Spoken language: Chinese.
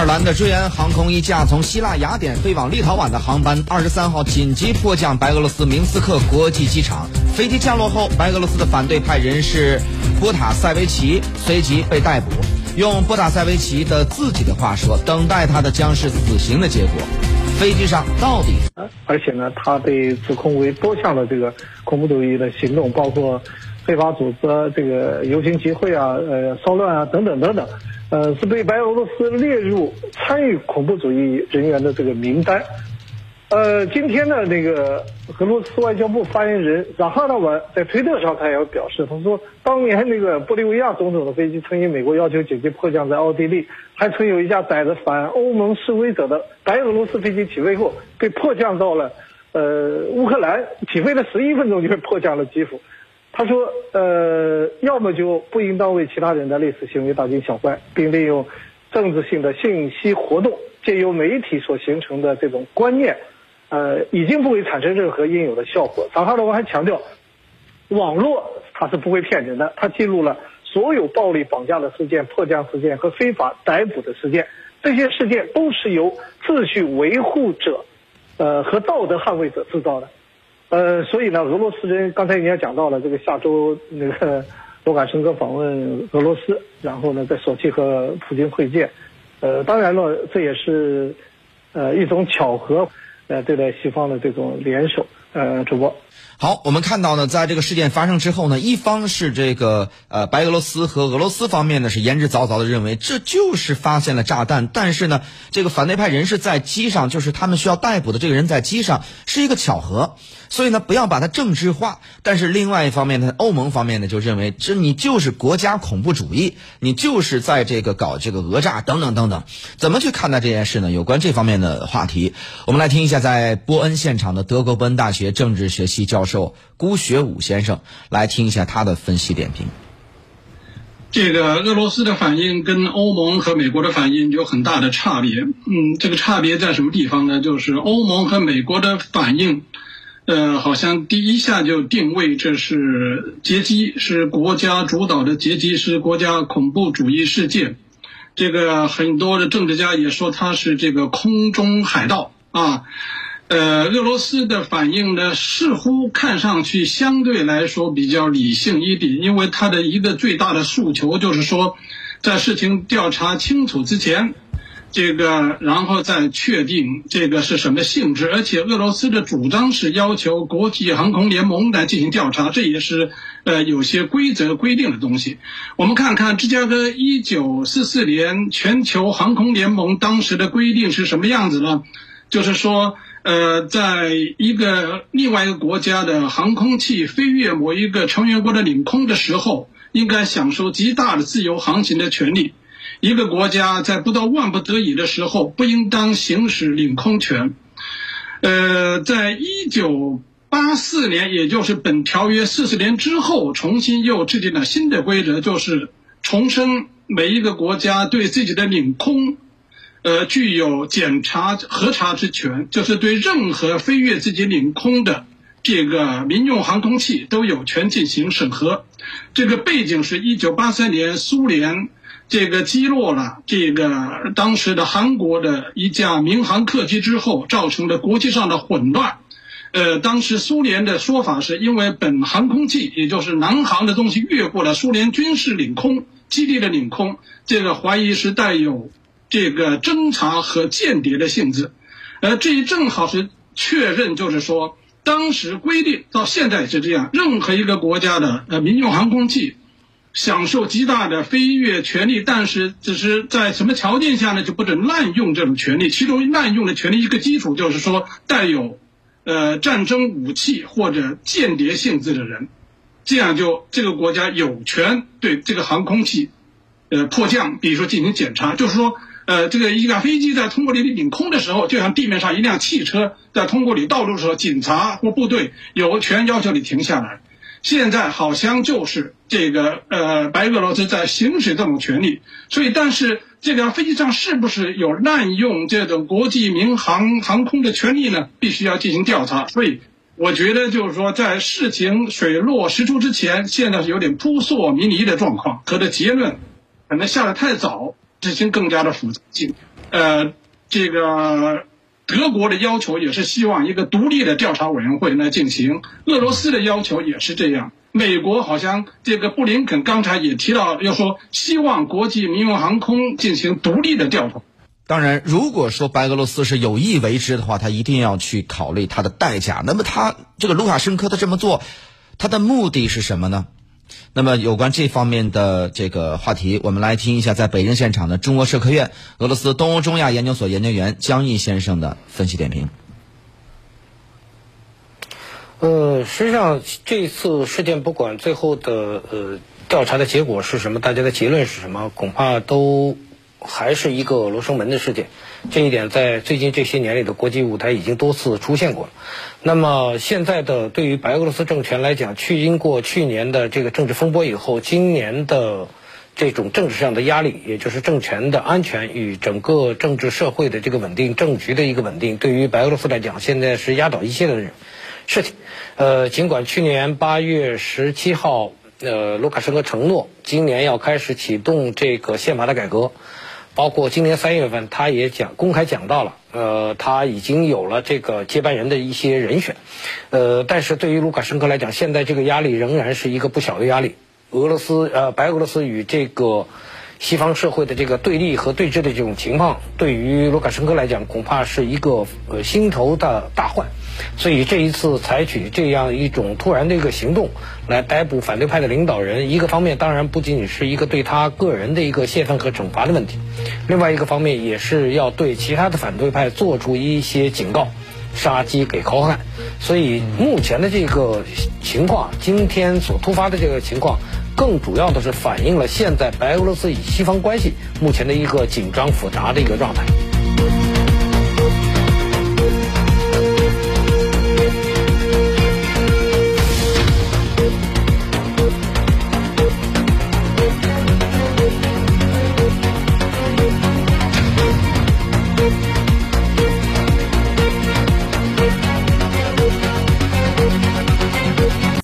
爱尔兰的瑞安航空一架从希腊雅典飞往立陶宛的航班，二十三号紧急迫降白俄罗斯明斯克国际机场。飞机降落后，白俄罗斯的反对派人士波塔塞维奇随即被逮捕。用波塔塞维奇的自己的话说：“等待他的将是死刑的结果。”飞机上到底？而且呢，他被指控为多项的这个恐怖主义的行动，包括非法组织这个游行集会啊、呃骚乱啊等等等等。呃，是被白俄罗斯列入参与恐怖主义人员的这个名单。呃，今天呢，那个俄罗斯外交部发言人扎哈罗娃在推特上他也表示，他说，当年那个玻利维亚总统的飞机曾因美国要求紧急迫降在奥地利，还曾有一架载着反欧盟示威者的白俄罗斯飞机起飞后被迫降到了呃乌克兰，起飞了十一分钟就被迫降了基辅。他说：“呃，要么就不应当为其他人的类似行为大惊小怪，并利用政治性的信息活动，借由媒体所形成的这种观念，呃，已经不会产生任何应有的效果。”萨哈罗娃还强调，网络它是不会骗人的，它记录了所有暴力绑架的事件、迫降事件和非法逮捕的事件，这些事件都是由秩序维护者，呃和道德捍卫者制造的。呃，所以呢，俄罗斯人刚才你也讲到了，这个下周那个罗卡申科访问俄罗斯，然后呢，在索契和普京会见，呃，当然了，这也是呃一种巧合，呃，对待西方的这种联手，呃，主播。好，我们看到呢，在这个事件发生之后呢，一方是这个呃白俄罗斯和俄罗斯方面呢是言之凿凿的认为这就是发现了炸弹，但是呢，这个反对派人士在机上，就是他们需要逮捕的这个人在机上是一个巧合，所以呢不要把它政治化。但是另外一方面呢，欧盟方面呢就认为这你就是国家恐怖主义，你就是在这个搞这个讹诈等等等等。怎么去看待这件事呢？有关这方面的话题，我们来听一下在波恩现场的德国波恩大学政治学系教授。辜学武先生来听一下他的分析点评。这个俄罗斯的反应跟欧盟和美国的反应有很大的差别。嗯，这个差别在什么地方呢？就是欧盟和美国的反应，呃，好像第一下就定位这是劫机，是国家主导的劫机，是国家恐怖主义事件。这个很多的政治家也说他是这个空中海盗啊。呃，俄罗斯的反应呢，似乎看上去相对来说比较理性一点，因为他的一个最大的诉求就是说，在事情调查清楚之前，这个然后再确定这个是什么性质。而且俄罗斯的主张是要求国际航空联盟来进行调查，这也是呃有些规则规定的东西。我们看看芝加哥一九四四年全球航空联盟当时的规定是什么样子呢？就是说。呃，在一个另外一个国家的航空器飞越某一个成员国的领空的时候，应该享受极大的自由航行的权利。一个国家在不到万不得已的时候，不应当行使领空权。呃，在一九八四年，也就是本条约四十年之后，重新又制定了新的规则，就是重申每一个国家对自己的领空。呃，具有检查核查之权，就是对任何飞越自己领空的这个民用航空器都有权进行审核。这个背景是一九八三年苏联这个击落了这个当时的韩国的一架民航客机之后，造成的国际上的混乱。呃，当时苏联的说法是因为本航空器，也就是南航的东西越过了苏联军事领空基地的领空，这个怀疑是带有。这个侦查和间谍的性质，呃，这一正好是确认，就是说，当时规定到现在是这样，任何一个国家的呃民用航空器享受极大的飞越权利，但是只是在什么条件下呢，就不准滥用这种权利。其中滥用的权利一个基础就是说，带有呃战争武器或者间谍性质的人，这样就这个国家有权对这个航空器呃迫降，比如说进行检查，就是说。呃，这个一架飞机在通过你领空的时候，就像地面上一辆汽车在通过你道路的时候，警察或部队有权要求你停下来。现在好像就是这个呃，白俄罗斯在行使这种权利。所以，但是这个飞机上是不是有滥用这种国际民航航空的权利呢？必须要进行调查。所以，我觉得就是说，在事情水落石出之前，现在是有点扑朔迷离的状况，可这结论可能下的太早。事情更加的复杂性。呃，这个德国的要求也是希望一个独立的调查委员会来进行，俄罗斯的要求也是这样。美国好像这个布林肯刚才也提到，要说希望国际民用航空进行独立的调查。当然，如果说白俄罗斯是有意为之的话，他一定要去考虑它的代价。那么，他这个卢卡申科他这么做，他的目的是什么呢？那么，有关这方面的这个话题，我们来听一下在北京现场的中国社科院俄罗斯东欧中亚研究所研究员江毅先生的分析点评。呃，实际上这次事件不管最后的呃调查的结果是什么，大家的结论是什么，恐怕都还是一个罗生门的事件。这一点在最近这些年里的国际舞台已经多次出现过了。那么现在的对于白俄罗斯政权来讲，去经过去年的这个政治风波以后，今年的这种政治上的压力，也就是政权的安全与整个政治社会的这个稳定、政局的一个稳定，对于白俄罗斯来讲，现在是压倒一切的人。事情，呃，尽管去年八月十七号，呃，卢卡申科承诺今年要开始启动这个宪法的改革，包括今年三月份他也讲公开讲到了，呃，他已经有了这个接班人的一些人选，呃，但是对于卢卡申科来讲，现在这个压力仍然是一个不小的压力。俄罗斯，呃，白俄罗斯与这个西方社会的这个对立和对峙的这种情况，对于卢卡申科来讲，恐怕是一个呃心头的大患。所以这一次采取这样一种突然的一个行动，来逮捕反对派的领导人，一个方面当然不仅仅是一个对他个人的一个泄愤和惩罚的问题，另外一个方面也是要对其他的反对派做出一些警告，杀鸡给猴看。所以目前的这个情况，今天所突发的这个情况，更主要的是反映了现在白俄罗斯与西方关系目前的一个紧张复杂的一个状态。